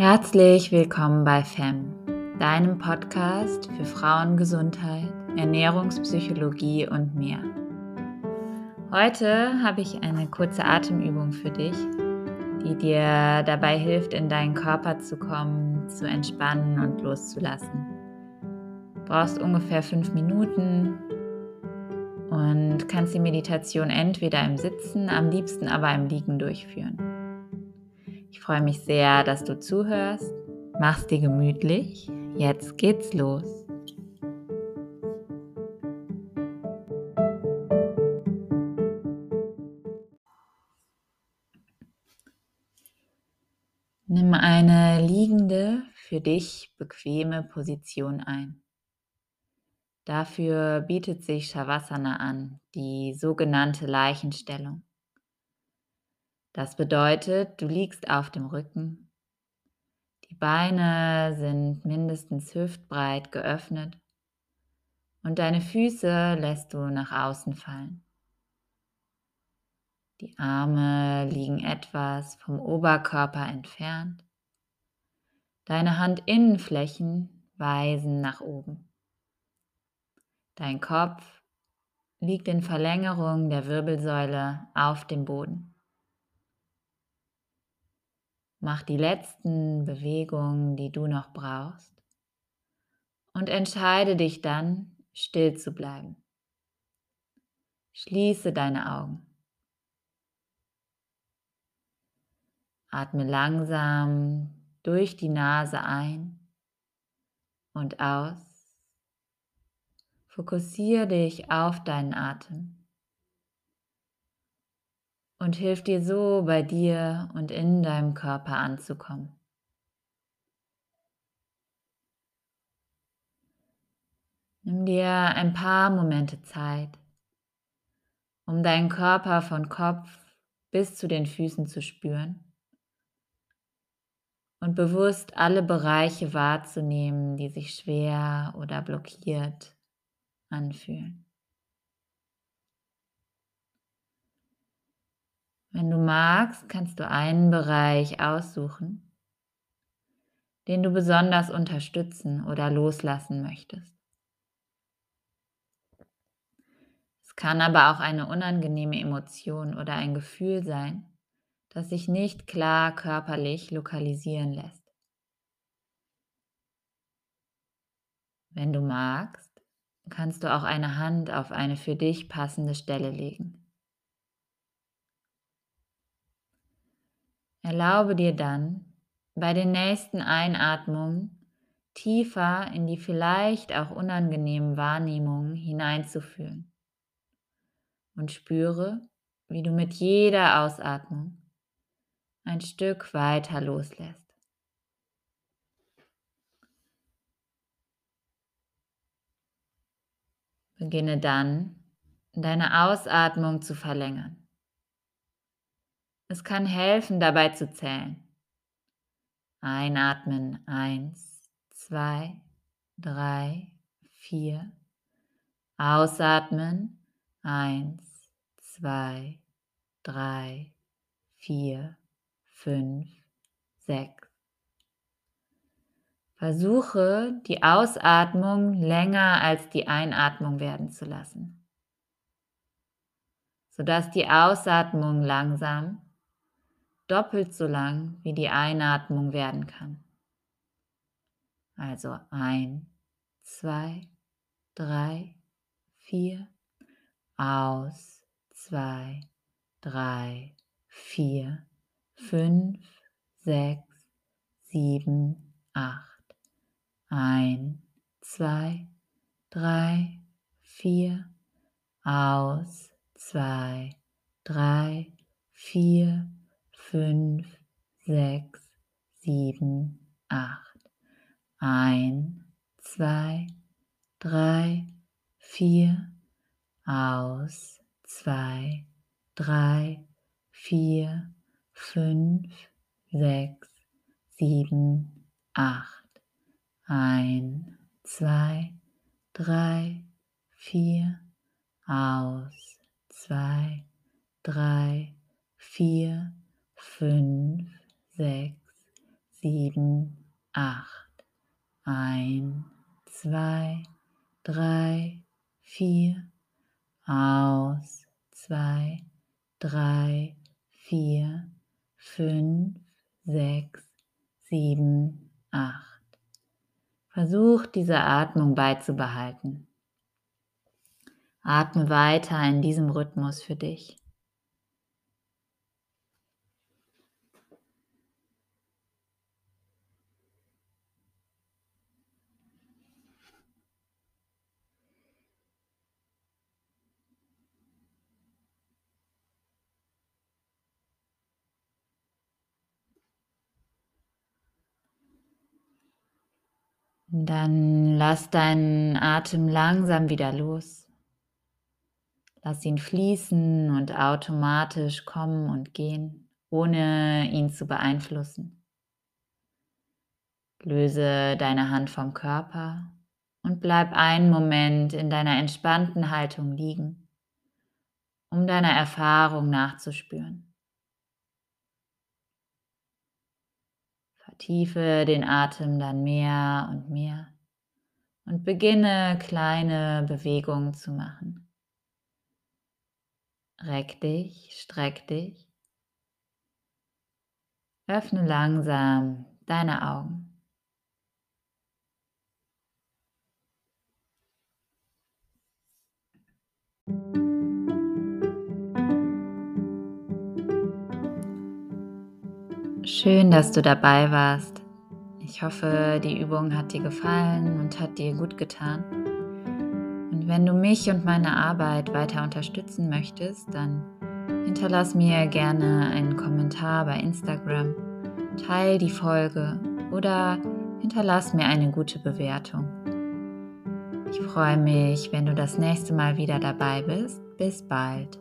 Herzlich willkommen bei FEM, deinem Podcast für Frauengesundheit, Ernährungspsychologie und mehr. Heute habe ich eine kurze Atemübung für dich, die dir dabei hilft, in deinen Körper zu kommen, zu entspannen und loszulassen. Du brauchst ungefähr fünf Minuten und kannst die Meditation entweder im Sitzen, am liebsten aber im Liegen durchführen. Ich freue mich sehr, dass du zuhörst. Mach's dir gemütlich. Jetzt geht's los. Nimm eine liegende, für dich bequeme Position ein. Dafür bietet sich Shavasana an, die sogenannte Leichenstellung. Das bedeutet, du liegst auf dem Rücken. Die Beine sind mindestens hüftbreit geöffnet und deine Füße lässt du nach außen fallen. Die Arme liegen etwas vom Oberkörper entfernt. Deine Handinnenflächen weisen nach oben. Dein Kopf liegt in Verlängerung der Wirbelsäule auf dem Boden. Mach die letzten Bewegungen, die du noch brauchst und entscheide dich dann, still zu bleiben. Schließe deine Augen. Atme langsam durch die Nase ein und aus. Fokussiere dich auf deinen Atem und hilft dir so bei dir und in deinem Körper anzukommen. Nimm dir ein paar Momente Zeit, um deinen Körper von Kopf bis zu den Füßen zu spüren und bewusst alle Bereiche wahrzunehmen, die sich schwer oder blockiert anfühlen. Wenn du magst, kannst du einen Bereich aussuchen, den du besonders unterstützen oder loslassen möchtest. Es kann aber auch eine unangenehme Emotion oder ein Gefühl sein, das sich nicht klar körperlich lokalisieren lässt. Wenn du magst, kannst du auch eine Hand auf eine für dich passende Stelle legen. Erlaube dir dann, bei den nächsten Einatmungen tiefer in die vielleicht auch unangenehmen Wahrnehmungen hineinzufühlen und spüre, wie du mit jeder Ausatmung ein Stück weiter loslässt. Beginne dann, deine Ausatmung zu verlängern. Es kann helfen, dabei zu zählen. Einatmen eins, zwei, drei, vier. Ausatmen eins, zwei, drei, vier, fünf, sechs. Versuche die Ausatmung länger als die Einatmung werden zu lassen, sodass die Ausatmung langsam doppelt so lang wie die Einatmung werden kann. Also ein, zwei, drei, vier, aus, zwei, drei, vier, fünf, sechs, sieben, acht. Ein, zwei, drei, vier, aus, zwei, drei, vier, fünf, sechs, sieben, acht. Ein, zwei, drei, vier, aus, zwei, drei, vier, fünf, sechs, sieben, acht. Ein, zwei, drei, vier, aus, zwei, drei, vier, fünf, sechs, sieben, acht. Ein, zwei, drei, vier. Aus, zwei, drei, vier, fünf, sechs, sieben, acht. Versuch diese Atmung beizubehalten. Atme weiter in diesem Rhythmus für dich. Dann lass deinen Atem langsam wieder los. Lass ihn fließen und automatisch kommen und gehen, ohne ihn zu beeinflussen. Löse deine Hand vom Körper und bleib einen Moment in deiner entspannten Haltung liegen, um deiner Erfahrung nachzuspüren. Vertiefe den Atem dann mehr und mehr und beginne kleine Bewegungen zu machen. Reck dich, streck dich. Öffne langsam deine Augen. Schön, dass du dabei warst. Ich hoffe, die Übung hat dir gefallen und hat dir gut getan. Und wenn du mich und meine Arbeit weiter unterstützen möchtest, dann hinterlass mir gerne einen Kommentar bei Instagram, teil die Folge oder hinterlass mir eine gute Bewertung. Ich freue mich, wenn du das nächste Mal wieder dabei bist. Bis bald.